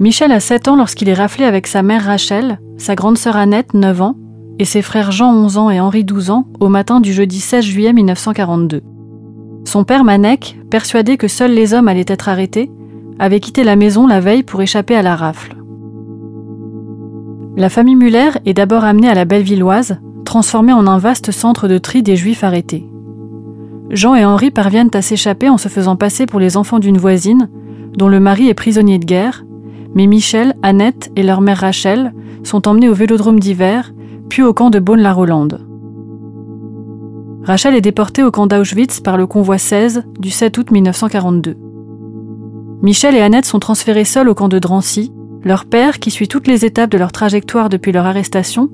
Michel a 7 ans lorsqu'il est raflé avec sa mère Rachel, sa grande sœur Annette, 9 ans, et ses frères Jean, 11 ans, et Henri, 12 ans, au matin du jeudi 16 juillet 1942. Son père Manek, persuadé que seuls les hommes allaient être arrêtés, avait quitté la maison la veille pour échapper à la rafle. La famille Muller est d'abord amenée à la Bellevilloise, transformée en un vaste centre de tri des juifs arrêtés. Jean et Henri parviennent à s'échapper en se faisant passer pour les enfants d'une voisine, dont le mari est prisonnier de guerre, mais Michel, Annette et leur mère Rachel sont emmenés au vélodrome d'hiver, puis au camp de Beaune-la-Rolande. Rachel est déportée au camp d'Auschwitz par le convoi 16 du 7 août 1942. Michel et Annette sont transférés seuls au camp de Drancy. Leur père, qui suit toutes les étapes de leur trajectoire depuis leur arrestation,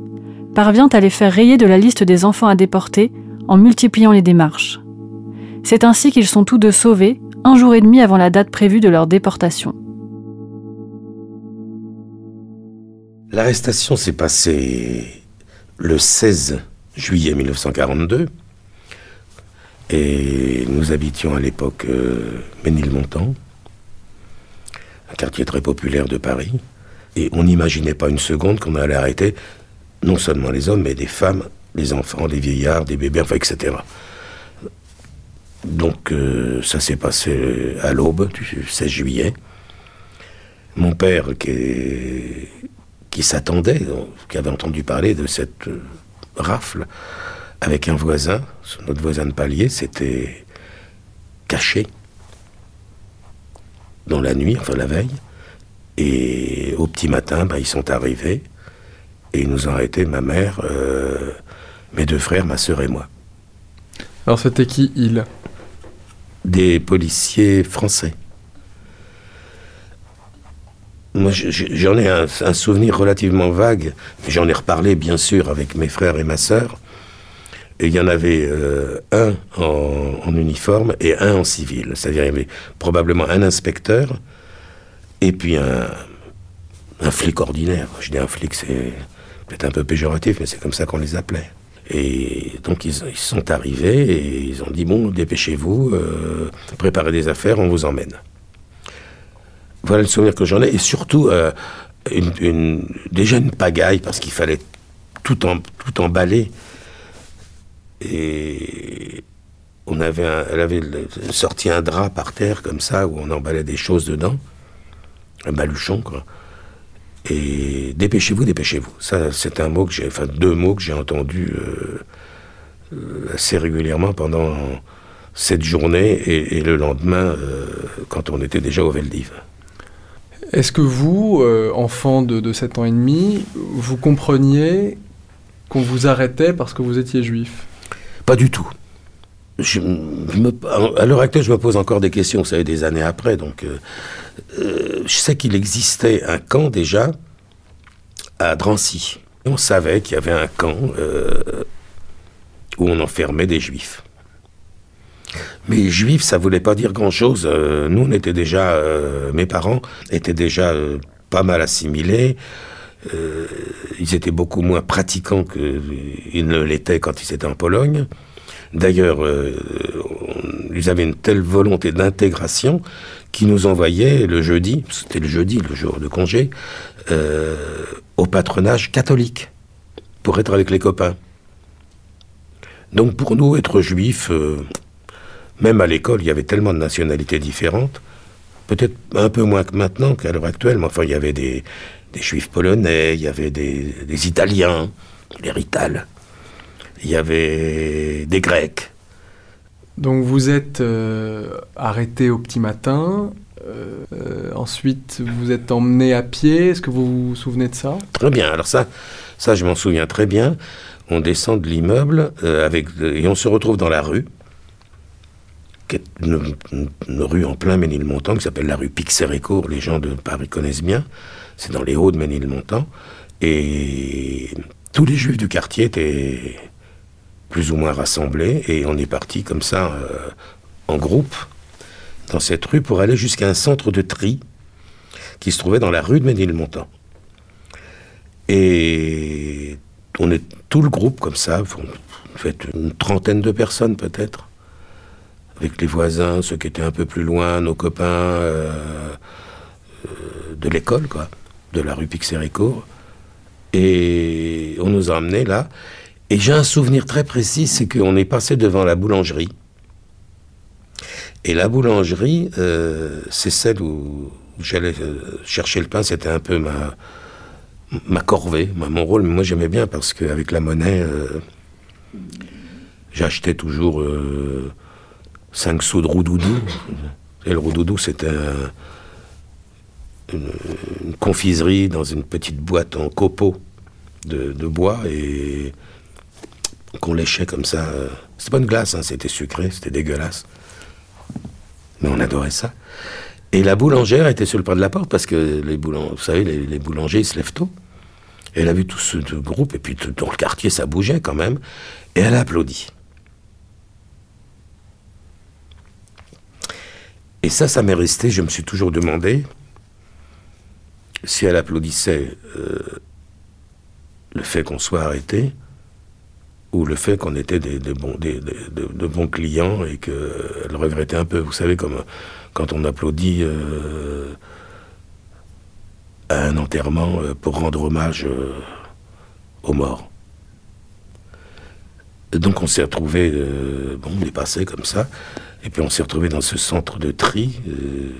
parvient à les faire rayer de la liste des enfants à déporter en multipliant les démarches. C'est ainsi qu'ils sont tous deux sauvés, un jour et demi avant la date prévue de leur déportation. L'arrestation s'est passée le 16 juillet 1942 et nous habitions à l'époque euh, Ménilmontant, un quartier très populaire de Paris, et on n'imaginait pas une seconde qu'on allait arrêter non seulement les hommes, mais des femmes, des enfants, des vieillards, des bébés, enfin, etc. Donc euh, ça s'est passé à l'aube du 16 juillet. Mon père, qui est qui s'attendait, qui avait entendu parler de cette euh, rafle, avec un voisin, notre voisin de palier, s'était caché dans la nuit, enfin la veille, et au petit matin, ben, ils sont arrivés et ils nous ont arrêtés, ma mère, euh, mes deux frères, ma sœur et moi. Alors c'était qui ils Des policiers français. Moi, j'en ai un, souvenir relativement vague. J'en ai reparlé, bien sûr, avec mes frères et ma sœur. Et il y en avait euh, un en, uniforme et un en civil. C'est-à-dire, il y avait probablement un inspecteur et puis un, flic ordinaire. Je dis un flic, c'est peut-être un peu péjoratif, mais c'est comme ça qu'on les appelait. Et donc ils, sont arrivés et ils ont dit bon, dépêchez-vous, euh, préparez des affaires, on vous emmène. Voilà le souvenir que j'en ai. Et surtout, euh, déjà une pagaille, parce qu'il fallait tout, tout emballer. Et on avait elle avait sorti un drap par terre, comme ça, où on emballait des choses dedans. Un baluchon, quoi. Et dépêchez-vous, dépêchez-vous. Ça, c'est un mot que j'ai, enfin deux mots que j'ai entendus euh, euh, assez régulièrement pendant cette journée et, le lendemain, quand on était déjà au Veldiv. Est-ce que vous, euh, enfant de, 7 ans et demi, vous compreniez qu'on vous arrêtait parce que vous étiez juif? Pas du tout. à l'heure actuelle, je me pose encore des questions, vous savez, des années après. Euh, euh, je sais qu'il existait un camp déjà à Drancy. On savait qu'il y avait un camp où on enfermait des juifs. Mais juif, ça voulait pas dire grand-chose. Euh, nous, on était déjà, euh, mes parents étaient déjà euh, pas mal assimilés. ils étaient beaucoup moins pratiquants qu'ils ne l'étaient quand ils étaient en Pologne. D'ailleurs, ils avaient une telle volonté d'intégration qu'ils nous envoyaient le jeudi, c'était le jeudi, le jour de congé, au patronage catholique pour être avec les copains. Donc pour nous, être juif, même à l'école, il y avait tellement de nationalités différentes, peut-être un peu moins que maintenant qu'à l'heure actuelle, mais enfin, il y avait des, juifs polonais, il y avait des, italiens, les Rital, il y avait des grecs. Donc vous êtes euh, arrêté au petit matin, euh, ensuite vous êtes emmené à pied, est-ce que vous vous souvenez de ça? Très bien, alors ça, ça je m'en souviens très bien. On descend de l'immeuble euh, avec et on se retrouve dans la rue qui est une, rue en plein Ménilmontant, qui s'appelle la rue Pixérécourt, les gens de Paris connaissent bien, c'est dans les hauts de Ménilmontant, et tous les juifs du quartier étaient plus ou moins rassemblés, et on est parti comme ça, euh, en groupe, dans cette rue, pour aller jusqu'à un centre de tri, qui se trouvait dans la rue de Ménilmontant. Et on est tout le groupe comme ça, en fait une trentaine de personnes peut-être avec les voisins, ceux qui étaient un peu plus loin, nos copains euh, euh, de l'école, quoi, de la rue Pixéricourt. Et on nous a emmenés là. Et j'ai un souvenir très précis, c'est qu'on est passé devant la boulangerie. Et la boulangerie, euh, c'est celle où j'allais chercher le pain, c'était un peu ma, ma corvée, mon rôle. Mais moi j'aimais bien parce qu'avec la monnaie, j'achetais toujours 5 sous de roudoudou. Et le roudoudou, c'était une, confiserie dans une petite boîte en copeaux de, bois et qu'on léchait comme ça. C'était pas une glace, hein, c'était sucré, c'était dégueulasse. Mais on adorait ça. Et la boulangère était sur le pas de la porte parce que les boulangers, vous savez, les, boulangers, ils se lèvent tôt. Elle a vu tout ce groupe, et puis dans le quartier, ça bougeait quand même. Et elle a applaudi. Et ça, ça m'est resté. Je me suis toujours demandé si elle applaudissait euh, le fait qu'on soit arrêté ou le fait qu'on était de bons clients et qu'elle regrettait un peu. Vous savez, comme quand on applaudit euh, un enterrement euh, pour rendre hommage aux morts. Donc on s'est retrouvé, bon, on est passé comme ça. Et puis on s'est retrouvé dans ce centre de tri, euh,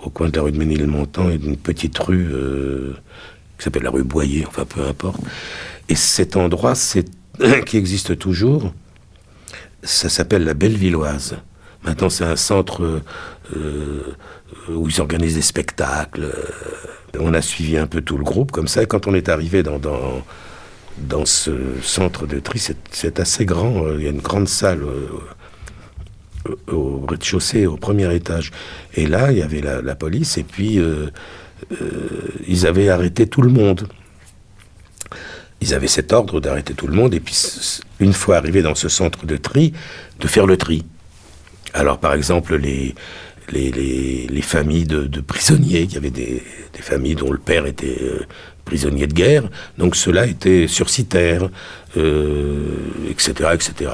au coin de la rue de Ménilmontant et d'une petite rue euh, qui s'appelle la rue Boyer, enfin peu importe. Et cet endroit qui existe toujours, ça s'appelle la Bellevilloise. Maintenant, c'est un centre euh, où ils organisent des spectacles. On a suivi un peu tout le groupe comme ça. Et quand on est arrivé dans, dans ce centre de tri, c'est assez grand. Il y a une grande salle au rez-de-chaussée, au premier étage. Et là, il y avait la, police, et puis euh, euh, ils avaient arrêté tout le monde. Ils avaient cet ordre d'arrêter tout le monde, et puis une fois arrivés dans ce centre de tri, de faire le tri. Alors, par exemple, les, les, familles de, prisonniers, il y avait des, familles dont le père était euh, prisonnier de guerre, donc ceux-là étaient sursitaires, etc., etc.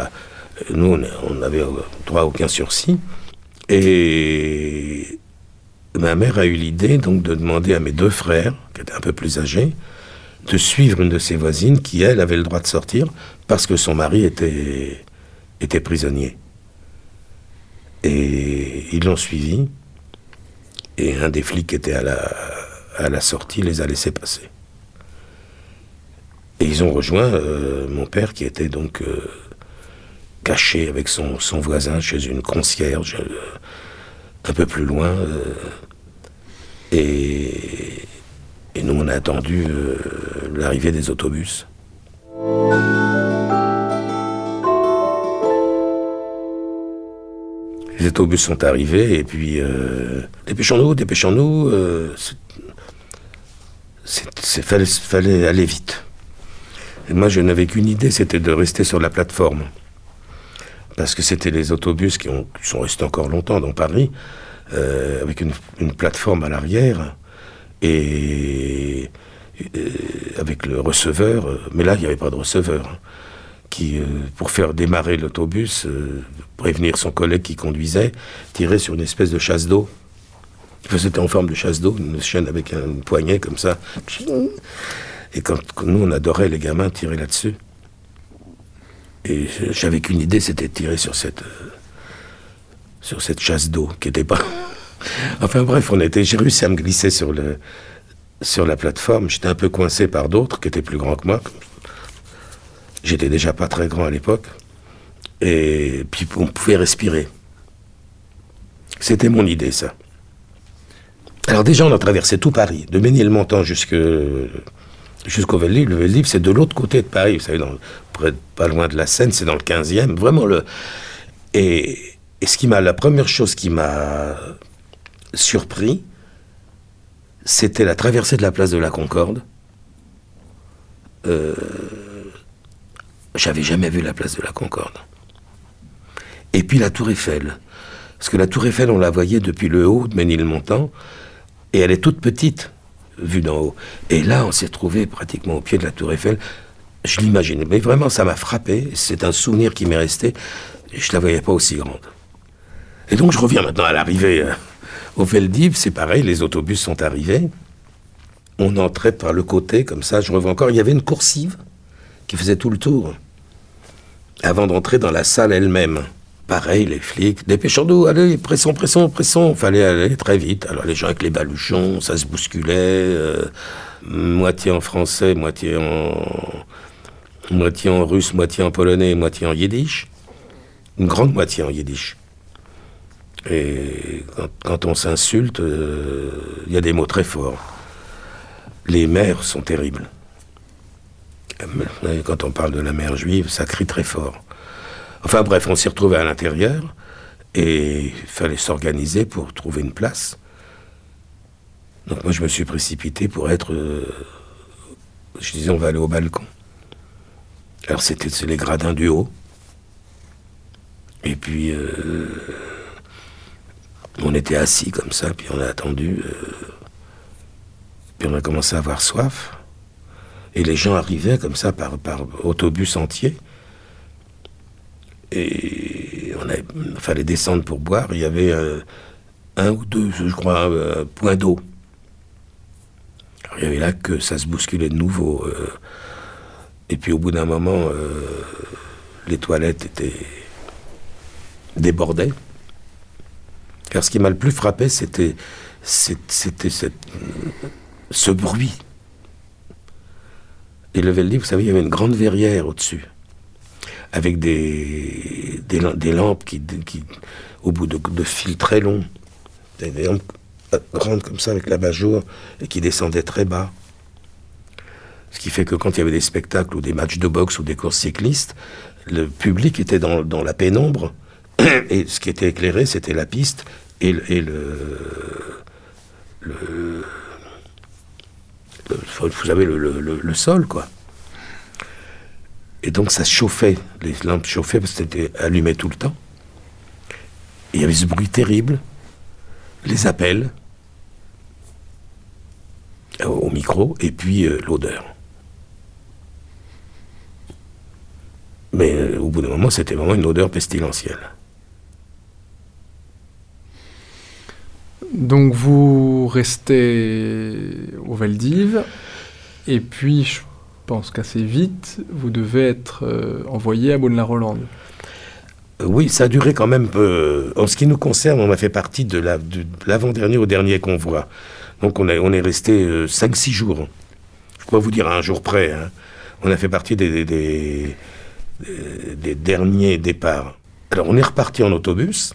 Nous, on n'avait droit aucun sursis. Et ma mère a eu l'idée de demander à mes deux frères, qui étaient un peu plus âgés, de suivre une de ses voisines qui, elle, avait le droit de sortir parce que son mari était, était prisonnier. Et ils l'ont suivi. Et un des flics qui était à la, à la sortie les a laissés passer. Et ils ont rejoint euh, mon père qui était donc euh, caché avec son, voisin chez une concierge euh, un peu plus loin. Et, nous, on a attendu l'arrivée des autobus. Les autobus sont arrivés et puis dépêchons-nous, dépêchons-nous. Fallait, fallait aller vite. Moi, je n'avais qu'une idée, c'était de rester sur la plateforme parce que c'était les autobus qui, ont, sont restés encore longtemps dans Paris, euh, avec une, une plateforme à l'arrière, et, et avec le receveur, euh, mais là, il n'y avait pas de receveur, hein, qui, euh, pour faire démarrer l'autobus, euh, prévenir son collègue qui conduisait, tirait sur une espèce de chasse d'eau. C'était en forme de chasse d'eau, une chaîne avec un poignet comme ça. Et quand, nous, on adorait les gamins tirer là-dessus. Et j'avais qu'une idée, c'était de tirer sur cette, euh, sur cette chasse d'eau qui était pas. enfin bref, on était. J'ai réussi à me glisser sur le, sur la plateforme. J'étais un peu coincé par d'autres qui étaient plus grands que moi. J'étais déjà pas très grand à l'époque. Et puis on pouvait respirer. C'était mon idée, ça. Alors déjà, on a traversé tout Paris, de Ménilmontant jusque jusqu'au Veldiv. Le Veldiv, c'est de l'autre côté de Paris, vous savez, pas loin de la Seine, c'est dans le 15e. Vraiment le. Et, et ce qui m'a, la première chose qui m'a surpris, c'était la traversée de la place de la Concorde. Euh, J'avais jamais vu la place de la Concorde. Et puis la Tour Eiffel. Parce que la Tour Eiffel, on la voyait depuis le haut de Ménilmontant, et elle est toute petite, vue d'en haut. Et là, on s'est trouvé pratiquement au pied de la Tour Eiffel. Je l'imagine, mais vraiment, ça m'a frappé. C'est un souvenir qui m'est resté. Je la voyais pas aussi grande. Et donc, je reviens maintenant à l'arrivée euh, au Veldiv. C'est pareil, les autobus sont arrivés. On entrait par le côté, comme ça. Je revois encore. Il y avait une coursive qui faisait tout le tour avant d'entrer dans la salle elle-même. Pareil, les flics, dépêchons-nous, allez, pressons, pressons, pressons. Fallait aller très vite. Alors les gens avec les baluchons, ça se bousculait, euh, moitié en français, moitié en, moitié en russe, moitié en polonais, moitié en yiddish. Une grande moitié en yiddish. Et quand, on s'insulte, euh, il y a des mots très forts. Les mères sont terribles. Quand on parle de la mère juive, ça crie très fort. Enfin bref, on s'y retrouvait à l'intérieur et il fallait s'organiser pour trouver une place. Donc moi je me suis précipité pour être... euh, je disais on va aller au balcon. Alors c'était les gradins du haut. Et puis euh, on était assis comme ça, puis on a attendu. euh, puis on a commencé à avoir soif. Et les gens arrivaient comme ça par, par autobus entier. Et on avait, fallait descendre pour boire. Il y avait euh, un ou deux, je crois, euh, points d'eau. Il y avait là que ça se bousculait de nouveau. euh. et puis au bout d'un moment, les toilettes étaient débordées. Car ce qui m'a le plus frappé, c'était c'était ce bruit. Et le Veldiv, vous savez, il y avait une grande verrière au-dessus, avec des, des, lam- des lampes qui, au bout de, de fils très longs, des, lampes euh, grandes comme ça, avec la bajour, et qui descendaient très bas. Ce qui fait que quand il y avait des spectacles ou des matchs de boxe ou des courses cyclistes, le public était dans, dans la pénombre, et ce qui était éclairé, c'était la piste et, le- vous savez, le- le sol, quoi. Et donc ça chauffait, les lampes chauffaient parce que c'était allumé tout le temps. Il y avait ce bruit terrible, les appels euh, au micro, et puis euh, l'odeur. Mais euh, au bout d'un moment, c'était vraiment une odeur pestilentielle. Donc vous restez au Veldiv, et puis pense qu'assez vite, vous devez être euh, envoyé à Beaune-la-Rolande. Euh, Oui, ça a duré quand même. euh, en ce qui nous concerne, on a fait partie de la- de l'avant-dernier au dernier convoi. Donc on, est resté 5-6 jours. Je crois vous dire à un jour près. hein. On a fait partie des derniers départs. Alors on est reparti en autobus,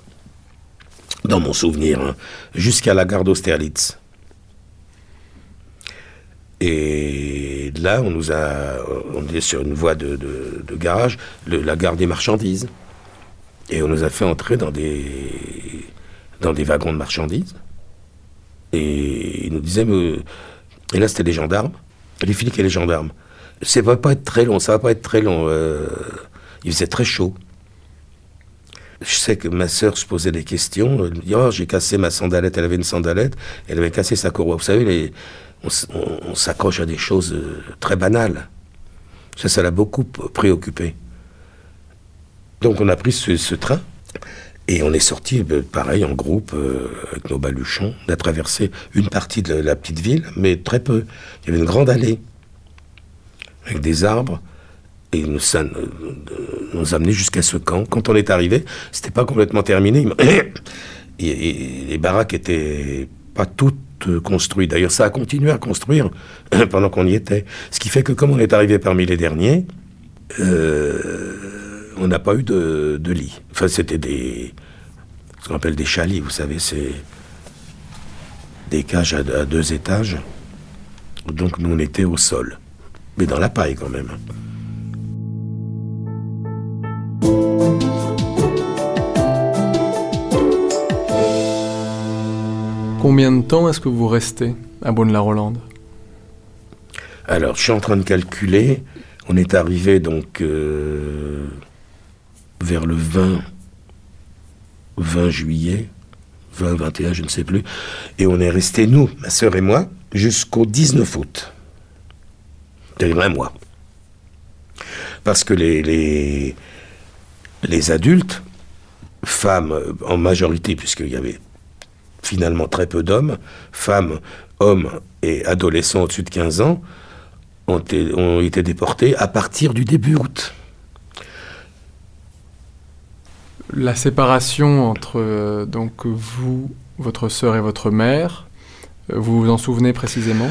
dans mon souvenir, hein, jusqu'à la gare d'Austerlitz. Et là, on nous a, on est sur une voie de, de- garage, la gare des marchandises. Et on nous a fait entrer dans des, dans des wagons de marchandises. Et ils nous disaient, mais- et là c'était les gendarmes, les flics et les gendarmes. Ça va pas être très long, ça va pas être très long. euh, il faisait très chaud. Je sais que ma sœur se posait des questions. Elle me dit Oh, j'ai cassé ma sandalette. Elle avait une sandalette. Elle avait cassé sa courroie. Vous savez, les, on, s'accroche à des choses euh, très banales. Ça, ça l'a beaucoup préoccupé. Donc, on a pris ce, train. Et on est sorti, euh, pareil, en groupe, euh, avec nos baluchons. On a traversé une partie de la petite ville, mais très peu. Il y avait une grande allée, avec des arbres et nous, ça nous, a amené jusqu'à ce camp. Quand on est arrivé, c'était pas complètement terminé. Les baraques étaient pas toutes construites. D'ailleurs, ça a continué à construire pendant qu'on y était. Ce qui fait que comme on est arrivé parmi les derniers, euh, on n'a pas eu de, lit. Enfin, c'était des ce qu'on appelle des chalets, vous savez, c'est des cages à, à deux étages. Donc nous, on était au sol, mais dans la paille quand même. Combien de temps est-ce que vous restez à Beaune-la-Rolande? Alors, je suis en train de calculer. On est arrivé donc euh, vers le 20, 20 juillet, 20, 21, je ne sais plus. Et on est resté, nous, ma sœur et moi, jusqu'au 19 août. C'est-à-dire un mois. Parce que les, les, les adultes, femmes en majorité, puisqu'il y avait finalement très peu d'hommes, femmes, hommes et adolescents au-dessus de 15 ans, ont, été déportés à partir du début août. La séparation entre euh, donc vous, votre sœur et votre mère, euh, vous vous en souvenez précisément?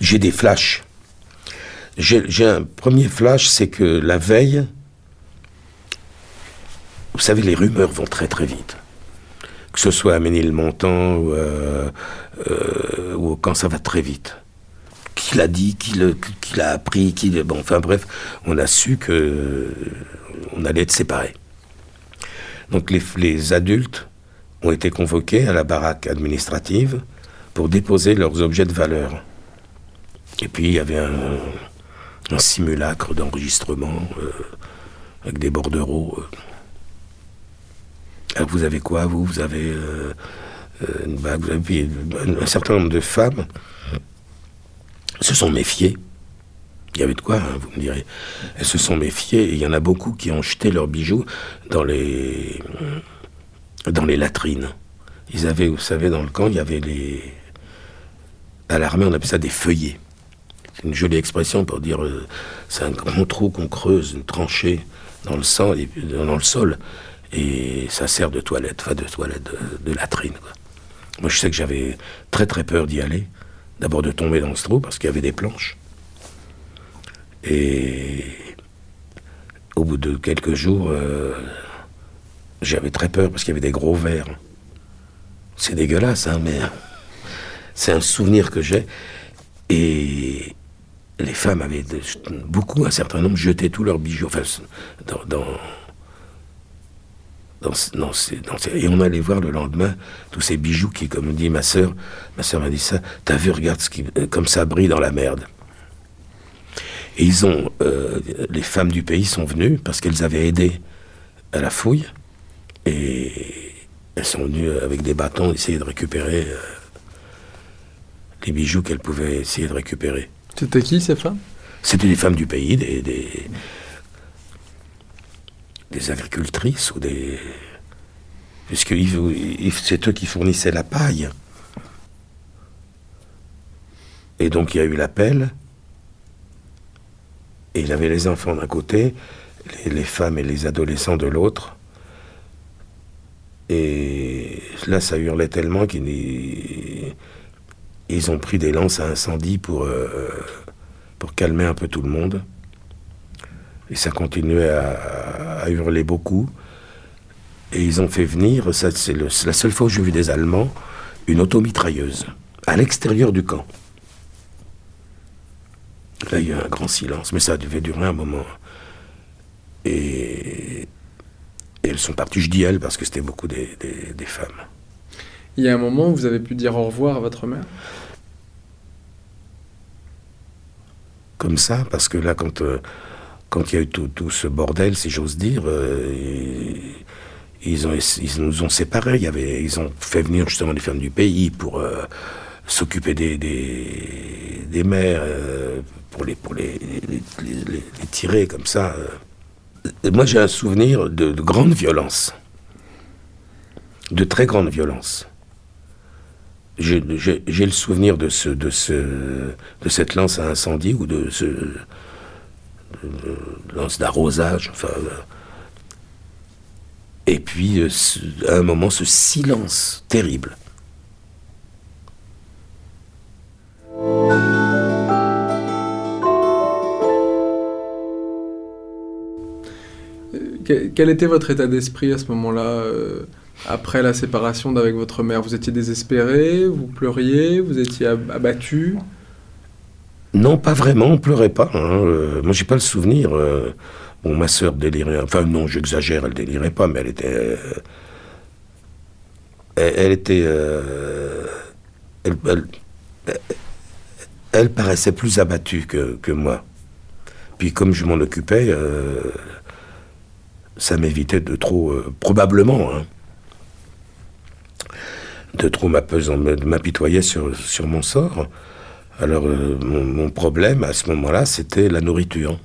J'ai des flashs. J'ai un premier flash, c'est que la veille, vous savez, les rumeurs vont très très vite que ce soit à Ménilmontant ou, euh, euh, ou quand ça va très vite. Qui l'a dit, qui l'a appris, qui bon, enfin bref, on a su que on allait être séparés. Donc les, adultes ont été convoqués à la baraque administrative pour déposer leurs objets de valeur. Et puis il y avait un, simulacre d'enregistrement euh, avec des bordereaux. Vous avez quoi, vous? Vous avez euh, euh, une bague, vous avez un certain nombre de femmes se sont méfiées. Il y avait de quoi, hein, vous me direz. Elles se sont méfiées et il y en a beaucoup qui ont jeté leurs bijoux dans les, dans les latrines. Ils avaient, vous savez, dans le camp, il y avait les. À l'armée, on appelle ça des feuillets. C'est une jolie expression pour dire. Euh, c'est un grand trou qu'on creuse, une tranchée dans le sang, dans le sol, et ça sert de toilette, enfin de toilette, de, latrine. Moi, je sais que j'avais très très peur d'y aller. D'abord de tomber dans ce trou parce qu'il y avait des planches. Et au bout de quelques jours, euh, j'avais très peur parce qu'il y avait des gros vers. C'est dégueulasse, hein, mais c'est un souvenir que j'ai. Et les femmes avaient beaucoup, un certain nombre, jeté tous leurs bijoux. Enfin, dans et on allait voir le lendemain tous ces bijoux qui, comme dit ma sœur, ma sœur m'a dit ça, t'as vu, regarde ce qui, euh, comme ça brille dans la merde. Et ils ont, euh, les femmes du pays sont venues parce qu'elles avaient aidé à la fouille et elles sont venues avec des bâtons essayer de récupérer euh, les bijoux qu'elles pouvaient essayer de récupérer. C'était qui ces femmes? C'était des femmes du pays, des, des agricultrices ou des. Puisque c'est eux qui fournissaient la paille. Et donc il y a eu l'appel. Et il avait les enfants d'un côté, les, femmes et les adolescents de l'autre. Et là, ça hurlait tellement qu'ils ils ont pris des lances à incendie pour, euh, pour calmer un peu tout le monde. Et ça continuait à, hurler beaucoup. Et ils ont fait venir, ça c'est la seule fois où j'ai vu des Allemands, une automitrailleuse à l'extérieur du camp. Là, il y a un grand silence, mais ça devait durer un moment. Et, elles sont parties, je dis elles, parce que c'était beaucoup des, femmes. Il y a un moment où vous avez pu dire au revoir à votre mère? Comme ça, parce que là, quand. Euh, quand il y a eu tout, ce bordel, si j'ose dire, euh, ils, ont, ils nous ont séparés. Ils ont fait venir justement les femmes du pays pour euh, s'occuper des, des, des mères, euh, pour, les, pour les, les, tirer comme ça. Moi, j'ai un souvenir de, de grande violence, de très grande violence. J'ai le souvenir de, ce, de, ce, de cette lance à incendie ou de ce lance d'arrosage. Enfin, et puis, euh, à un moment, ce silence terrible. Quel était votre état d'esprit à ce moment-là, euh, après la séparation avec votre mère? Vous étiez désespéré? Vous pleuriez? Vous étiez abattu? Non, pas vraiment, on pleurait pas. Hein. Euh, moi, j'ai pas le souvenir. Euh, bon, ma sœur délirait. Enfin, non, j'exagère, elle délirait pas, mais elle était. Euh, elle, était. Elle, elle, paraissait plus abattue que, moi. Puis, comme je m'en occupais, ça m'évitait de trop. probablement, hein, de trop m'apitoyer sur mon sort. Alors, euh, mon, problème à ce moment-là, c'était la nourriture.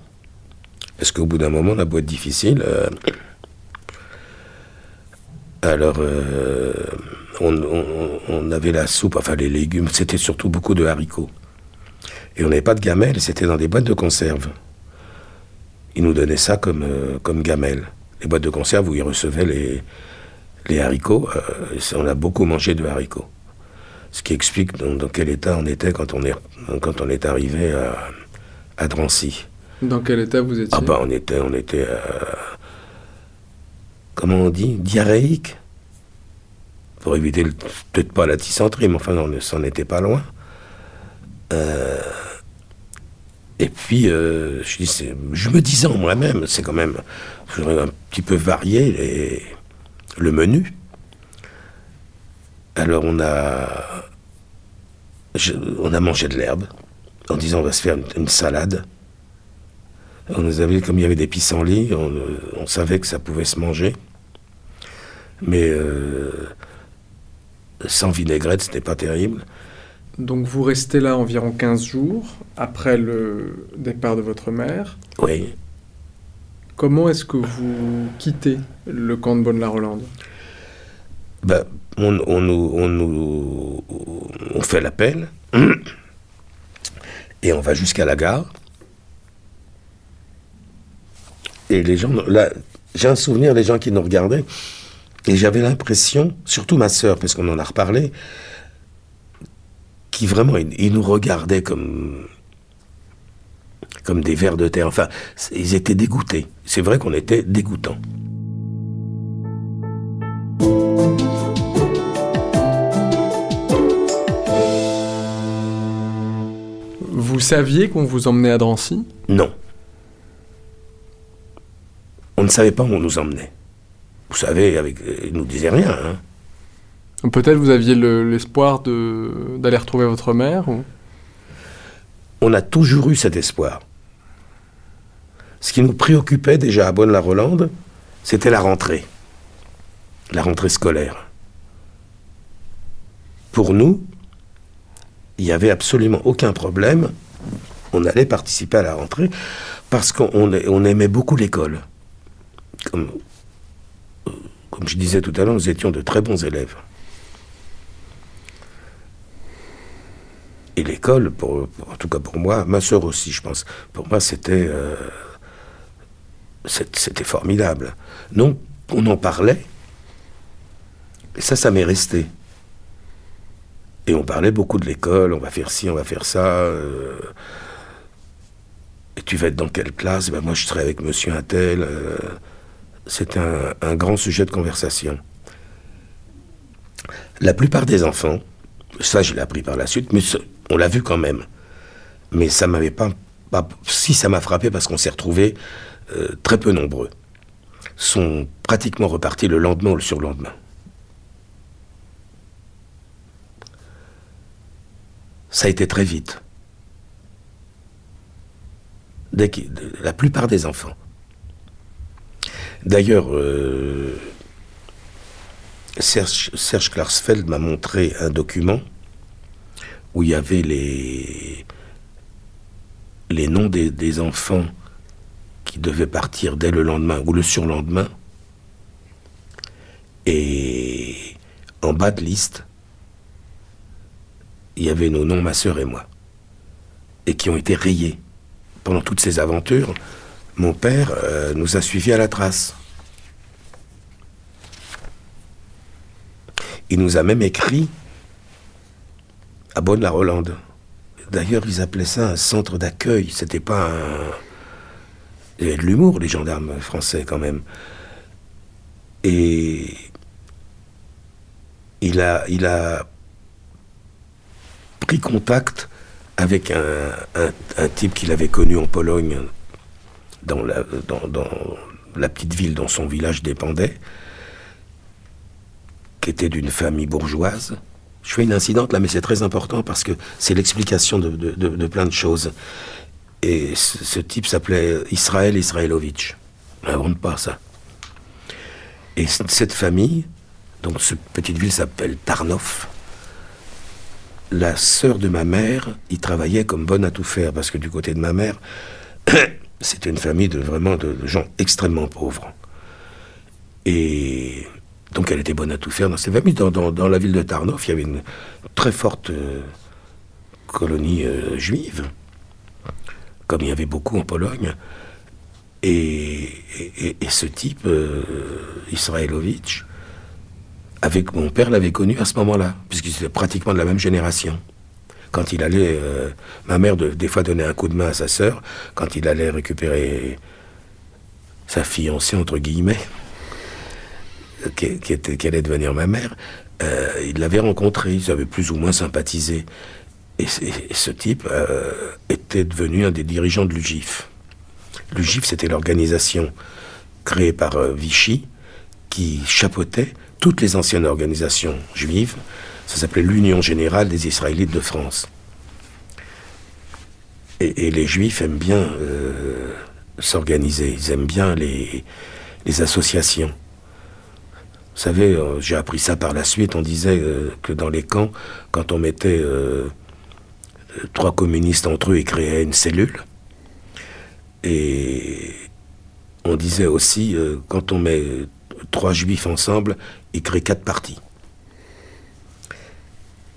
Parce qu'au bout d'un moment, la boîte difficile. Euh, alors, euh, on, avait la soupe, enfin les légumes, c'était surtout beaucoup de haricots. Et on n'avait pas de gamelles, c'était dans des boîtes de conserve. Ils nous donnaient ça comme, comme gamelles. Les boîtes de conserve où ils recevaient les haricots. on a beaucoup mangé de haricots ce qui explique dans, dans, quel état on était quand on est, quand on est arrivé à, à Drancy. Dans quel état vous étiez Ah bah on était, on était, euh, comment on dit, diarrhéique. Pour éviter peut-être pas la dysenterie, mais enfin on s'en était pas loin. Euh, et puis euh, je, dis, je me disais en moi-même, c'est quand même, je voudrais un petit peu varier les, le menu. Alors on a, je, on a mangé de l'herbe en disant on va se faire une, une salade. On nous avait, comme il y avait des pissenlits, on, on, savait que ça pouvait se manger. Mais euh, sans vinaigrette, c'était pas terrible. Donc vous restez là environ 15 jours après le départ de votre mère. Oui. Comment est-ce que vous quittez le camp de Bonne-la-Rolande? Ben, on, fait l'appel et on va jusqu'à la gare. Et les gens, là, j'ai un souvenir des gens qui nous regardaient, et j'avais l'impression, surtout ma sœur, parce qu'on en a reparlé, qui vraiment, ils, ils, nous regardaient comme, comme des vers de terre. Enfin, ils étaient dégoûtés. C'est vrai qu'on était dégoûtants. Vous saviez qu'on vous emmenait à Drancy? Non. On ne savait pas où on nous emmenait. Vous savez, avec, ils nous disaient rien. Hein. Peut-être vous aviez l'espoir le, d'aller retrouver votre mère ou... On a toujours eu cet espoir. Ce qui nous préoccupait déjà à Bonne-la-Rolande, c'était la rentrée. La rentrée scolaire. Pour nous, il n'y avait absolument aucun problème. On allait participer à la rentrée parce qu'on on aimait beaucoup l'école. Comme, comme je disais tout à l'heure, nous étions de très bons élèves. Et l'école, en tout cas pour moi, ma soeur aussi, je pense, pour moi c'était euh, c'était formidable. Donc on en parlait, et ça, ça m'est resté. Et on parlait beaucoup de l'école, on va faire ci, on va faire ça. Euh, tu vas être dans quelle classe? Ben Moi, je serai avec monsieur Intel. Euh, c'est un, grand sujet de conversation. La plupart des enfants, ça je l'ai appris par la suite, mais on l'a vu quand même. Mais ça m'avait pas, pas, Si ça m'a frappé parce qu'on s'est retrouvés euh, très peu nombreux. Sont pratiquement repartis le lendemain ou le surlendemain. Ça a été très vite. La plupart des enfants. D'ailleurs, euh, Serge, Serge Klarsfeld m'a montré un document où il y avait les, noms des, des enfants qui devaient partir dès le lendemain ou le surlendemain. Et en bas de liste, il y avait nos noms, ma sœur et moi, et qui ont été rayés. Pendant toutes ces aventures, mon père euh, nous a suivis à la trace. Il nous a même écrit à Bonne-la-Rolande. D'ailleurs, ils appelaient ça un centre d'accueil. C'était pas un. Il y avait de l'humour, les gendarmes français, quand même. Et. Il a, il a pris contact avec un, un, type qu'il avait connu en Pologne, dans la, dans, dans la petite ville dont son village dépendait, qui était d'une famille bourgeoise. Je fais une incidente là, mais c'est très important parce que c'est l'explication de, de, de, plein de choses. Et ce, type s'appelait Israël Israelovitch. On pas ça. Et cette famille, donc cette petite ville s'appelle Tarnov. La sœur de ma mère y travaillait comme bonne à tout faire parce que du côté de ma mère, c'était une famille de vraiment de, gens extrêmement pauvres. Et donc elle était bonne à tout faire dans ses familles. Dans, la ville de Tarnov, il y avait une très forte euh, colonie euh, juive, comme il y avait beaucoup en Pologne. Et ce type, euh, Israelovitch, avec mon père l'avait connu à ce moment-là, puisqu'il était pratiquement de la même génération. Quand il allait, euh, ma mère de, des fois donnait un coup de main à sa sœur, quand il allait récupérer sa fiancée, entre guillemets, qui, qui, était, qui allait devenir ma mère, euh, il l'avait rencontré, ils avaient plus ou moins sympathisé. Et, ce type euh, était devenu un des dirigeants de l'UGIF. L'UGIF, c'était l'organisation créée par euh, Vichy qui chapeautait toutes les anciennes organisations juives. Ça s'appelait l'Union générale des Israélites de France. Et, les Juifs aiment bien euh, s'organiser, ils aiment bien les, associations. Vous savez, euh, j'ai appris ça par la suite. On disait euh, que dans les camps, quand on mettait trois communistes entre eux, ils créaient une cellule. Et on disait aussi, quand on met trois juifs ensemble, ils créent quatre partis.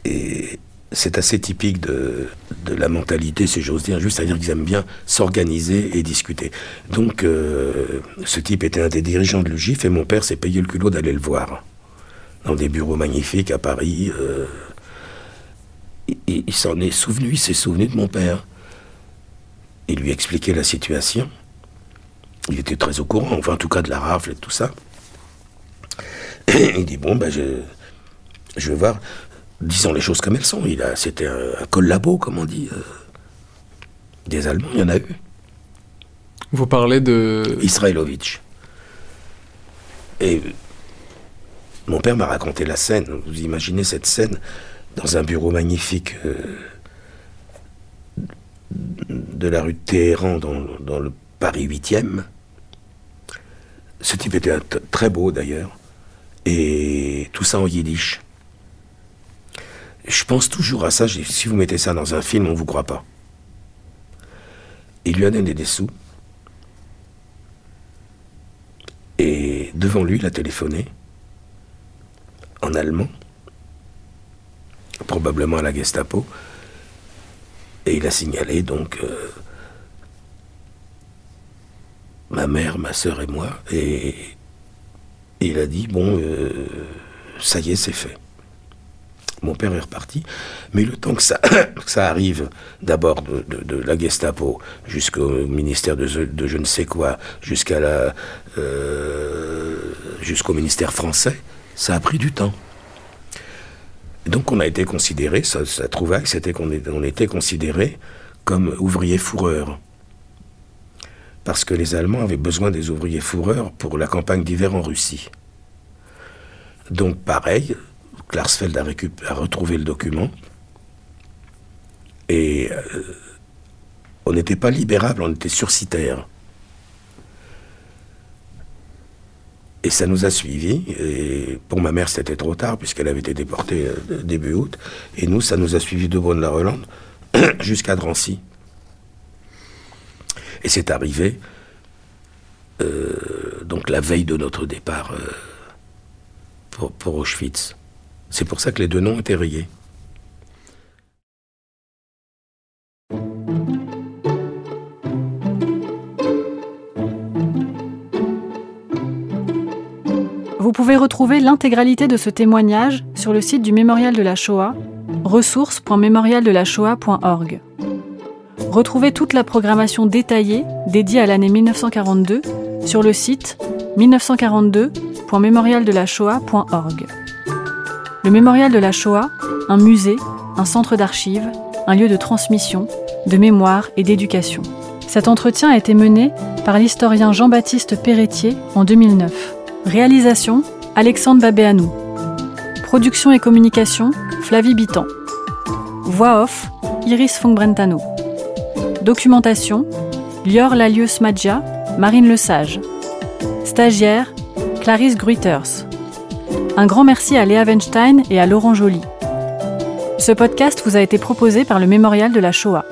Et c'est assez typique de, la mentalité, si j'ose dire, juste c'est-à-dire qu'ils aiment bien s'organiser et discuter. Donc, euh, ce type était un des dirigeants de l'UGIF et mon père s'est payé le culot d'aller le voir dans des bureaux magnifiques à Paris. Euh, il s'en est souvenu, il s'est souvenu de mon père. Il lui expliquait la situation. Il était très au courant, enfin en tout cas de la rafle et tout ça. il dit bon ben je, je vais voir disons les choses comme elles sont. Il a, c'était un, un collabo, comme on dit. Euh, des Allemands, il y en a eu. Vous parlez de... Israelovitch. Et mon père m'a raconté la scène. Vous imaginez cette scène dans un bureau magnifique euh, de la rue de Téhéran, dans, dans le Paris 8e. Ce type était très beau d'ailleurs. Et tout ça en yiddish. Je pense toujours à ça. Si vous mettez ça dans un film, on vous croit pas. Il lui a donné des sous. Et devant lui, il a téléphoné en allemand, probablement à la Gestapo. Et il a signalé donc euh, ma mère, ma soeur et moi. Et, et il a dit bon, euh, ça y est, c'est fait. Mon père est reparti. Mais le temps que ça, que ça arrive, d'abord de, la Gestapo jusqu'au ministère de, je ne sais quoi, jusqu'à la, euh, jusqu'au ministère français, ça a pris du temps. Donc on a été considéré, ça, ça trouvaille, c'était qu'on on était considéré comme ouvriers fourreurs. Parce que les Allemands avaient besoin des ouvriers fourreurs pour la campagne d'hiver en Russie. Donc pareil, Klarsfeld a, retrouvé le document. Et euh, on n'était pas libérable, on était sursitaire. Et ça nous a suivis. Et pour ma mère, c'était trop tard, puisqu'elle avait été déportée euh, début août. Et nous, ça nous a suivis de Beaune-la-Rolande jusqu'à Drancy. Et c'est arrivé, euh, donc la veille de notre départ euh, pour, Auschwitz. C'est pour ça que les deux noms étaient rayés. Vous pouvez retrouver l'intégralité de ce témoignage sur le site du Mémorial de la Shoah, ressources.mémorialdelashoah.org. Retrouvez toute la programmation détaillée dédiée à l'année 1942 sur le site 1942.mémorialdelashoah.org. Le Mémorial de la Shoah, un musée, un centre d'archives, un lieu de transmission, de mémoire et d'éducation. Cet entretien a été mené par l'historien Jean-Baptiste Perretier en 2009. Réalisation Alexandre Babéanou. Production et communication Flavie Bitan. Voix off Iris Fongbrentano. Documentation Lior Lalieu Smadja, Marine Lesage. Stagiaire Clarisse Gruiters. Un grand merci à Léa Weinstein et à Laurent Joly. Ce podcast vous a été proposé par le Mémorial de la Shoah.